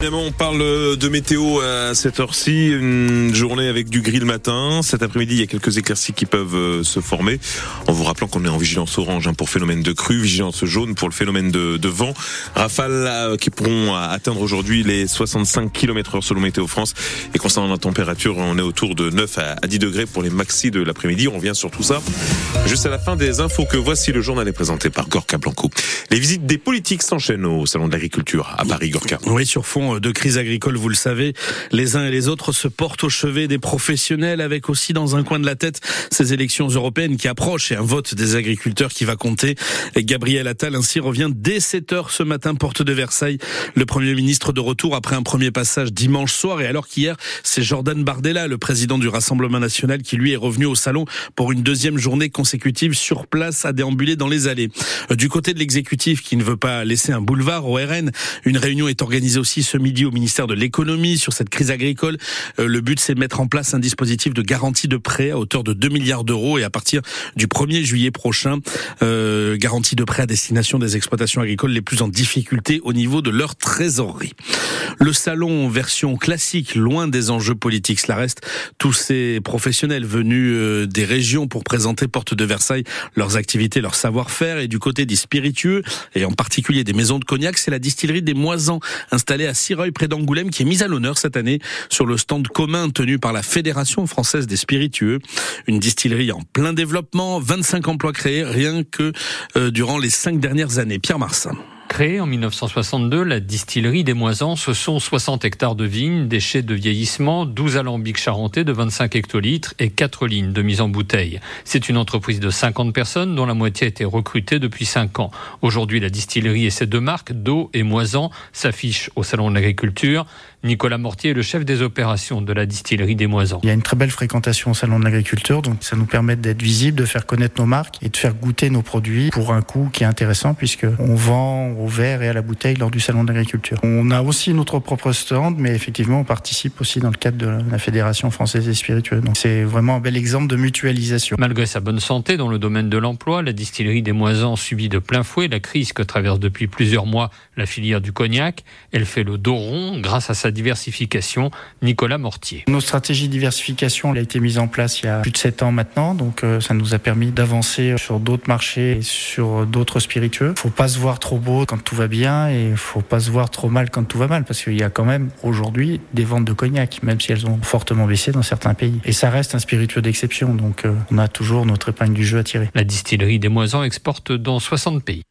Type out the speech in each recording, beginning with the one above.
Évidemment, on parle de météo à cette heure-ci, une journée avec du gris le matin. Cet après-midi, il y a quelques éclaircies qui peuvent euh, se former. En vous rappelant qu'on est en vigilance orange hein, pour phénomène de crue, vigilance jaune pour le phénomène de, vent. Rafales euh, qui pourront atteindre aujourd'hui les 65 km heure selon Météo France. Et concernant la température, on est autour de 9 à 10 degrés pour les maxis de l'après-midi. On revient sur tout ça juste à la fin des infos que voici le journal est présenté par Gorka Blanco. Les visites des politiques s'enchaînent au Salon de l'Agriculture à Paris, Gorka. Oui, sur fond de crise agricole, vous le savez, les uns et les autres se portent au chevet des professionnels avec aussi dans un coin de la tête ces élections européennes qui approchent et un vote des agriculteurs qui va compter. Et Gabriel Attal ainsi revient dès 7 heures ce matin, porte de Versailles. Le Premier ministre de retour après un premier passage dimanche soir et alors qu'hier, c'est Jordan Bardella, le président du Rassemblement national, qui lui est revenu au salon pour une deuxième journée consécutive sur place à déambuler dans les allées. Du côté de l'exécutif qui ne veut pas laisser un boulevard au RN, une réunion est organisée aussi ce midi au ministère de l'économie sur cette crise agricole. Euh, le but, c'est de mettre en place un dispositif de garantie de prêt à hauteur de 2 milliards d'euros et à partir du 1er juillet prochain, euh, garantie de prêt à destination des exploitations agricoles les plus en difficulté au niveau de leur trésorerie. Le salon version classique, loin des enjeux politiques, cela reste tous ces professionnels venus euh, des régions pour présenter porte de Versailles leurs activités, leur savoir-faire et du côté des spiritueux et en particulier des maisons de cognac, c'est la distillerie des Moisans installée à Sireuil près d'Angoulême qui est mise à l'honneur cette année sur le stand commun tenu par la Fédération française des spiritueux. Une distillerie en plein développement, 25 emplois créés rien que euh, durant les cinq dernières années. Pierre Marsin. Créée en 1962, la distillerie des Moisans, ce sont 60 hectares de vignes, déchets de vieillissement, 12 alambics charentais de 25 hectolitres et 4 lignes de mise en bouteille. C'est une entreprise de 50 personnes dont la moitié a été recrutée depuis 5 ans. Aujourd'hui, la distillerie et ses deux marques, d'eau et Moisan, s'affichent au Salon de l'Agriculture. Nicolas Mortier est le chef des opérations de la distillerie des Moisans. Il y a une très belle fréquentation au Salon de l'Agriculture, donc ça nous permet d'être visible, de faire connaître nos marques et de faire goûter nos produits pour un coût qui est intéressant puisque on vend au verre et à la bouteille lors du Salon de l'Agriculture. On a aussi notre propre stand, mais effectivement on participe aussi dans le cadre de la Fédération française des spiritueux. Donc c'est vraiment un bel exemple de mutualisation. Malgré sa bonne santé dans le domaine de l'emploi, la distillerie des Moisans subit de plein fouet la crise que traverse depuis plusieurs mois la filière du cognac. Elle fait le dos rond grâce à sa diversification. Nicolas Mortier. Nos stratégies de diversification a été mise en place il y a plus de 7 ans maintenant, donc euh, ça nous a permis d'avancer sur d'autres marchés et sur d'autres spiritueux. Faut pas se voir trop beau quand tout va bien et faut pas se voir trop mal quand tout va mal parce qu'il y a quand même aujourd'hui des ventes de cognac, même si elles ont fortement baissé dans certains pays. Et ça reste un spiritueux d'exception, donc euh, on a toujours notre épingle du jeu à tirer. La distillerie des Moisans exporte dans 60 pays.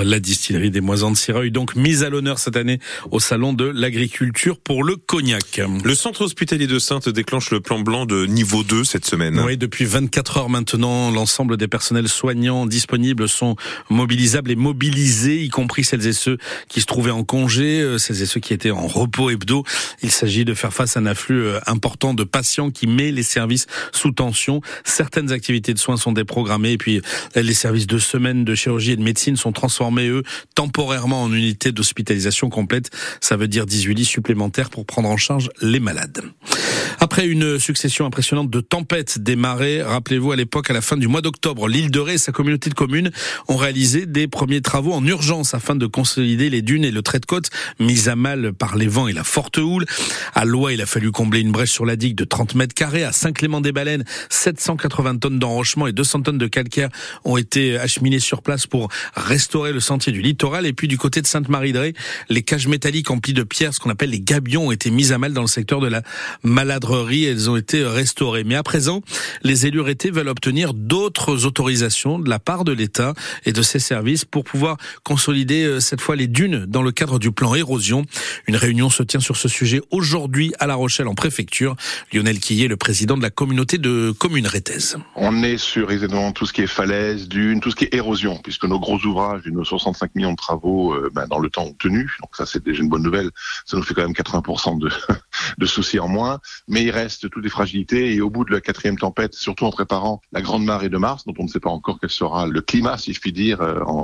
La distillerie des Moisans de Sireuil, donc mise à l'honneur cette année au salon de l'agriculture pour le cognac. Le centre hospitalier de Sainte déclenche le plan blanc de niveau 2 cette semaine. Oui, depuis 24 heures maintenant, l'ensemble des personnels soignants disponibles sont mobilisables et mobilisés, y compris celles et ceux qui se trouvaient en congé, euh, celles et ceux qui étaient en repos hebdo. Il s'agit de faire face à un afflux euh, important de patients qui met les services sous tension. Certaines activités de soins sont déprogrammées et puis euh, les services de semaine de chirurgie et de médecine sont transformés transformer, eux, temporairement en unité d'hospitalisation complète. Ça veut dire 18 lits supplémentaires pour prendre en charge les malades. Après une succession impressionnante de tempêtes des marées, rappelez-vous à l'époque, à la fin du mois d'octobre, l'île de Ré et sa communauté de communes ont réalisé des premiers travaux en urgence afin de consolider les dunes et le trait de côte mis à mal par les vents et la forte houle. À Lois, il a fallu combler une brèche sur la digue de 30 mètres carrés. À Saint-Clément-des-Baleines, 780 tonnes d'enrochement et 200 tonnes de calcaire ont été acheminées sur place pour restaurer le sentier du littoral. Et puis du côté de Sainte-Marie-de-Ré, les cages métalliques emplies de pierres, ce qu'on appelle les gabions, ont été mises à mal dans le secteur de la maladrerie elles ont été restaurées. Mais à présent, les élus rétés veulent obtenir d'autres autorisations de la part de l'État et de ses services pour pouvoir consolider euh, cette fois les dunes dans le cadre du plan érosion. Une réunion se tient sur ce sujet aujourd'hui à La Rochelle en préfecture. Lionel Quillet, le président de la communauté de communes rétaises. On est sur évidemment tout ce qui est falaise, dunes, tout ce qui est érosion, puisque nos gros ouvrages, nos 65 millions de travaux euh, ben, dans le temps obtenu, donc ça c'est déjà une bonne nouvelle, ça nous fait quand même 80% de, de soucis en moins, mais il reste toutes les fragilités et au bout de la quatrième tempête, surtout en préparant la grande marée de mars, dont on ne sait pas encore quel sera le climat, si je puis dire,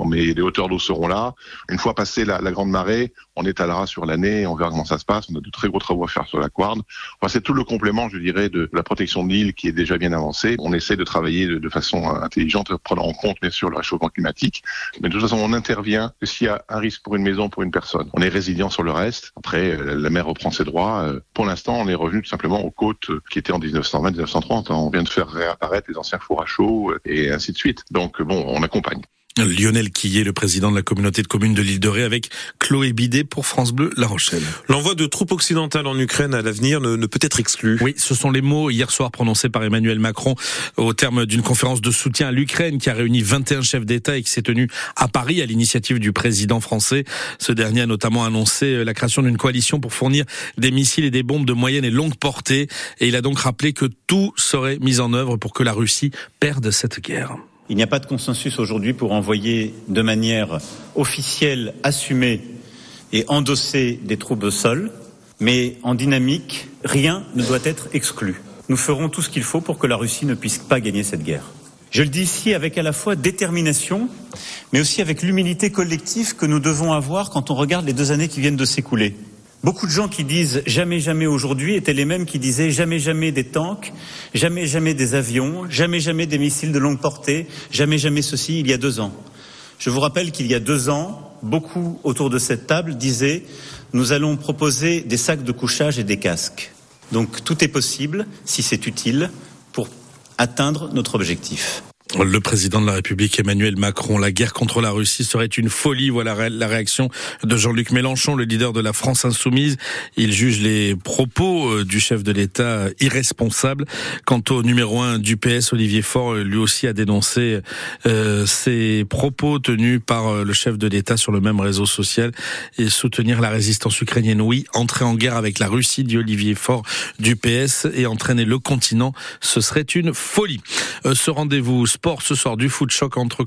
mais les hauteurs d'eau seront là. Une fois passée la, grande marée, on étalera sur l'année, on verra comment ça se passe. On a de très gros travaux à faire sur la Quarne. Enfin, c'est tout le complément, je dirais, de la protection de l'île qui est déjà bien avancée. On essaie de travailler de, de façon intelligente, prenant en compte bien sûr le réchauffement climatique, mais de toute façon, on intervient s'il y a un risque pour une maison, pour une personne. On est résilient sur le reste. Après, la mer reprend ses droits. Pour l'instant, on est revenu tout simplement aux côtes qui étaient en 1920-1930. On vient de faire réapparaître les anciens fours à chaud et ainsi de suite. Donc bon, on accompagne. Lionel Quillet, le président de la communauté de communes de l'île de Ré, avec Chloé Bidet pour France Bleu La Rochelle. L'envoi de troupes occidentales en Ukraine à l'avenir ne, ne, peut être exclu. Oui, ce sont les mots hier soir prononcés par Emmanuel Macron au terme d'une conférence de soutien à l'Ukraine qui a réuni 21 chefs d'État et qui s'est tenue à Paris à l'initiative du président français. Ce dernier a notamment annoncé la création d'une coalition pour fournir des missiles et des bombes de moyenne et longue portée et il a donc rappelé que tout serait mis en œuvre pour que la Russie perde cette guerre. Il n'y a pas de consensus aujourd'hui pour envoyer de manière officielle, assumée et endossée des troupes au sol, mais en dynamique, rien ne doit être exclu. Nous ferons tout ce qu'il faut pour que la Russie ne puisse pas gagner cette guerre. Je le dis ici avec à la fois détermination, mais aussi avec l'humilité collective que nous devons avoir quand on regarde les deux années qui viennent de s'écouler. Beaucoup de gens qui disent jamais jamais aujourd'hui étaient les mêmes qui disaient jamais jamais des tanks, jamais jamais des avions, jamais jamais des missiles de longue portée, jamais jamais ceci il y a deux ans. Je vous rappelle qu'il y a deux ans, beaucoup autour de cette table disaient nous allons proposer des sacs de couchage et des casques. Donc tout est possible si c'est utile pour atteindre notre objectif. Le président de la République Emmanuel Macron, la guerre contre la Russie serait une folie. Voilà la réaction de Jean-Luc Mélenchon, le leader de la France insoumise. Il juge les propos du chef de l'État irresponsables. Quant au numéro un du PS, Olivier Faure, lui aussi a dénoncé euh, ces propos tenus par le chef de l'État sur le même réseau social et soutenir la résistance ukrainienne. Oui, entrer en guerre avec la Russie, dit Olivier Faure du PS, et entraîner le continent, ce serait une folie. Euh, ce rendez-vous sport ce soir du foot choc entre clubs